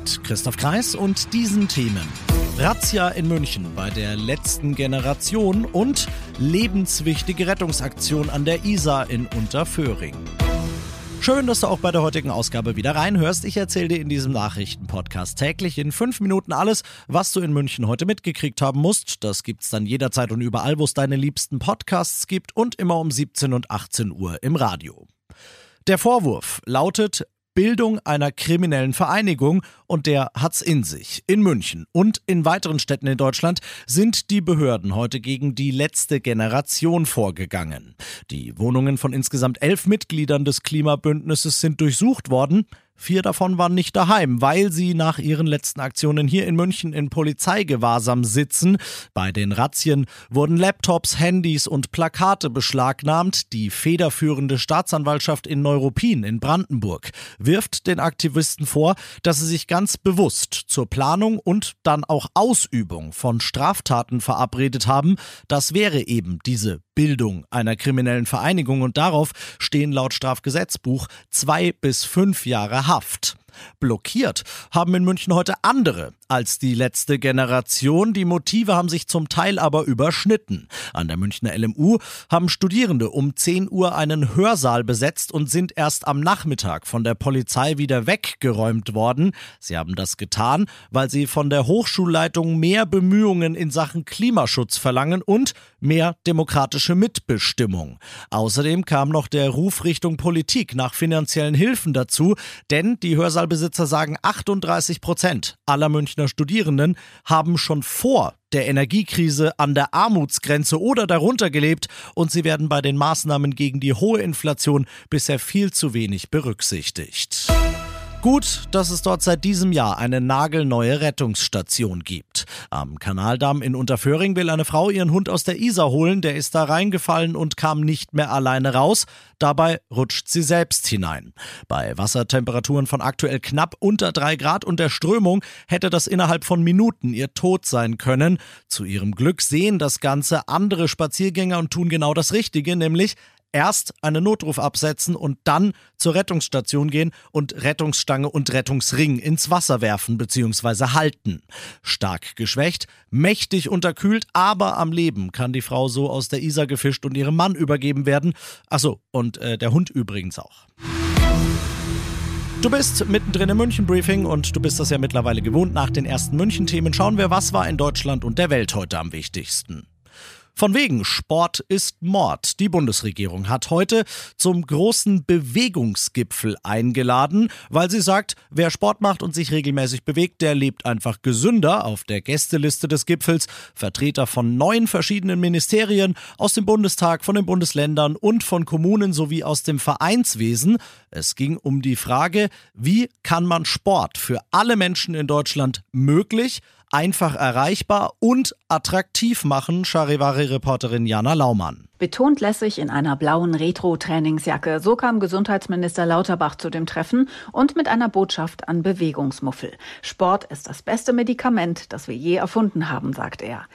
Mit Christoph Kreis und diesen Themen. Razzia in München bei der letzten Generation und lebenswichtige Rettungsaktion an der Isar in Unterföhring. Schön, dass du auch bei der heutigen Ausgabe wieder reinhörst. Ich erzähle dir in diesem Nachrichtenpodcast täglich in fünf Minuten alles, was du in München heute mitgekriegt haben musst. Das gibt's dann jederzeit und überall, wo es deine liebsten Podcasts gibt und immer um 17 und 18 Uhr im Radio. Der Vorwurf lautet Bildung einer kriminellen Vereinigung und der hat's in sich. In München und in weiteren Städten in Deutschland sind die Behörden heute gegen die letzte Generation vorgegangen. Die Wohnungen von insgesamt elf Mitgliedern des Klimabündnisses sind durchsucht worden. Vier davon waren nicht daheim, weil sie nach ihren letzten Aktionen hier in München in Polizeigewahrsam sitzen. Bei den Razzien wurden Laptops, Handys und Plakate beschlagnahmt. Die federführende Staatsanwaltschaft in Neuruppin in Brandenburg wirft den Aktivisten vor, dass sie sich ganz bewusst zur Planung und dann auch Ausübung von Straftaten verabredet haben. Das wäre eben diese Bildung einer kriminellen Vereinigung und darauf stehen laut Strafgesetzbuch zwei bis fünf Jahre Haft. Blockiert haben in München heute andere als die letzte Generation. Die Motive haben sich zum Teil aber überschnitten. An der Münchner LMU haben Studierende um 10 Uhr einen Hörsaal besetzt und sind erst am Nachmittag von der Polizei wieder weggeräumt worden. Sie haben das getan, weil sie von der Hochschulleitung mehr Bemühungen in Sachen Klimaschutz verlangen und mehr demokratische Mitbestimmung. Außerdem kam noch der Ruf Richtung Politik nach finanziellen Hilfen dazu, denn die Hörsaalbesitzer sagen, 38 Prozent aller Münchner Münchner Studierenden haben schon vor der Energiekrise an der Armutsgrenze oder darunter gelebt und sie werden bei den Maßnahmen gegen die hohe Inflation bisher viel zu wenig berücksichtigt. Gut, dass es dort seit diesem Jahr eine nagelneue Rettungsstation gibt. Am Kanaldamm in Unterföhring will eine Frau ihren Hund aus der Isar holen, der ist da reingefallen und kam nicht mehr alleine raus. Dabei rutscht sie selbst hinein. Bei Wassertemperaturen von aktuell knapp unter drei Grad und der Strömung hätte das innerhalb von Minuten ihr Tod sein können. Zu ihrem Glück sehen das Ganze andere Spaziergänger und tun genau das Richtige, nämlich erst einen Notruf absetzen und dann zur Rettungsstation gehen und Rettungsstange und Rettungsring ins Wasser werfen bzw. halten. Stark geschwächt, mächtig unterkühlt, aber am Leben kann die Frau so aus der Isar gefischt und ihrem Mann übergeben werden. Achso, und äh, der Hund übrigens auch. Du bist mittendrin im München-Briefing und du bist das ja mittlerweile gewohnt. Nach den ersten München-Themen schauen wir, was war in Deutschland und der Welt heute am wichtigsten. Von wegen Sport ist Mord. Die Bundesregierung hat heute zum großen Bewegungsgipfel eingeladen, weil sie sagt, wer Sport macht und sich regelmäßig bewegt, der lebt einfach gesünder. Auf der Gästeliste des Gipfels Vertreter von neun verschiedenen Ministerien aus dem Bundestag, von den Bundesländern und von Kommunen sowie aus dem Vereinswesen. Es ging um die Frage, wie kann man Sport für alle Menschen in Deutschland möglich einfach erreichbar und attraktiv machen, Charivari-Reporterin Jana Laumann. Betont lässig in einer blauen Retro-Trainingsjacke. So kam Gesundheitsminister Lauterbach zu dem Treffen und mit einer Botschaft an Bewegungsmuffel. Sport ist das beste Medikament, das wir je erfunden haben, sagt er.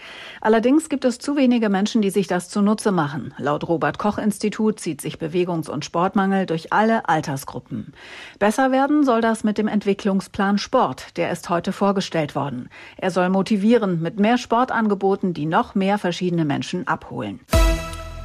Allerdings gibt es zu wenige Menschen, die sich das zunutze machen. Laut Robert Koch Institut zieht sich Bewegungs- und Sportmangel durch alle Altersgruppen. Besser werden soll das mit dem Entwicklungsplan Sport. Der ist heute vorgestellt worden. Er soll motivieren mit mehr Sportangeboten, die noch mehr verschiedene Menschen abholen.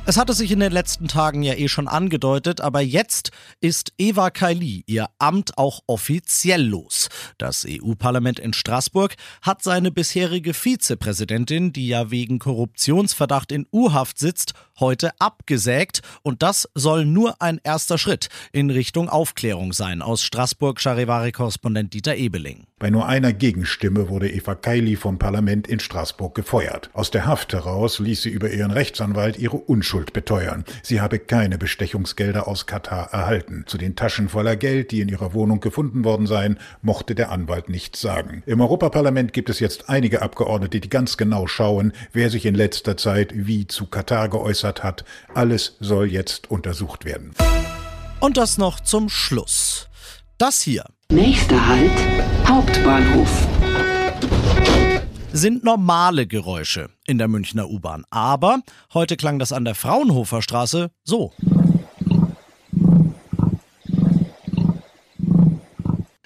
Es hatte sich in den letzten Tagen ja eh schon angedeutet, aber jetzt ist Eva Kaili ihr Amt auch offiziell los. Das EU-Parlament in Straßburg hat seine bisherige Vizepräsidentin, die ja wegen Korruptionsverdacht in U-Haft sitzt, heute abgesägt und das soll nur ein erster Schritt in Richtung Aufklärung sein, aus Straßburg Charivari-Korrespondent Dieter Ebeling. Bei nur einer Gegenstimme wurde Eva Kaili vom Parlament in Straßburg gefeuert. Aus der Haft heraus ließ sie über ihren Rechtsanwalt ihre Unschuld beteuern. Sie habe keine Bestechungsgelder aus Katar erhalten. Zu den Taschen voller Geld, die in ihrer Wohnung gefunden worden seien, mochte der Anwalt nichts sagen. Im Europaparlament gibt es jetzt einige Abgeordnete, die ganz genau schauen, wer sich in letzter Zeit wie zu Katar geäußert hat. Alles soll jetzt untersucht werden. Und das noch zum Schluss. Das hier. Nächster Halt, Hauptbahnhof. Sind normale Geräusche in der Münchner U-Bahn. Aber heute klang das an der Fraunhofer Straße so.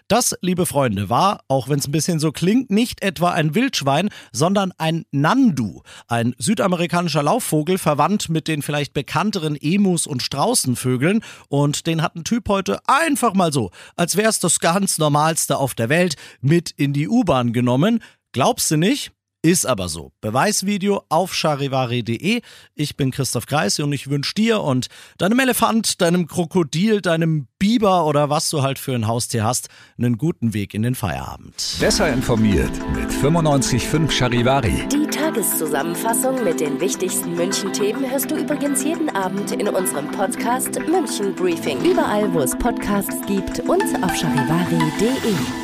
Das, liebe Freunde, war, auch wenn es ein bisschen so klingt, nicht etwa ein Wildschwein, sondern ein Nandu, ein südamerikanischer Laufvogel, verwandt mit den vielleicht bekannteren Emus und Straußenvögeln. Und den hat ein Typ heute einfach mal so, als wäre es das ganz Normalste auf der Welt, mit in die U-Bahn genommen. Glaubst du nicht? Ist aber so. Beweisvideo auf charivari.de. Ich bin Christoph Kreis und ich wünsche dir und deinem Elefant, deinem Krokodil, deinem Biber oder was du halt für ein Haustier hast, einen guten Weg in den Feierabend. Besser informiert mit 95.5 Charivari. Die Tageszusammenfassung mit den wichtigsten München-Themen hörst du übrigens jeden Abend in unserem Podcast München Briefing. Überall, wo es Podcasts gibt und auf charivari.de.